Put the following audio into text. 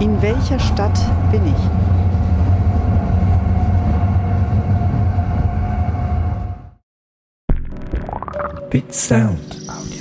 In welcher Stadt bin ich? Bit Sound Audio.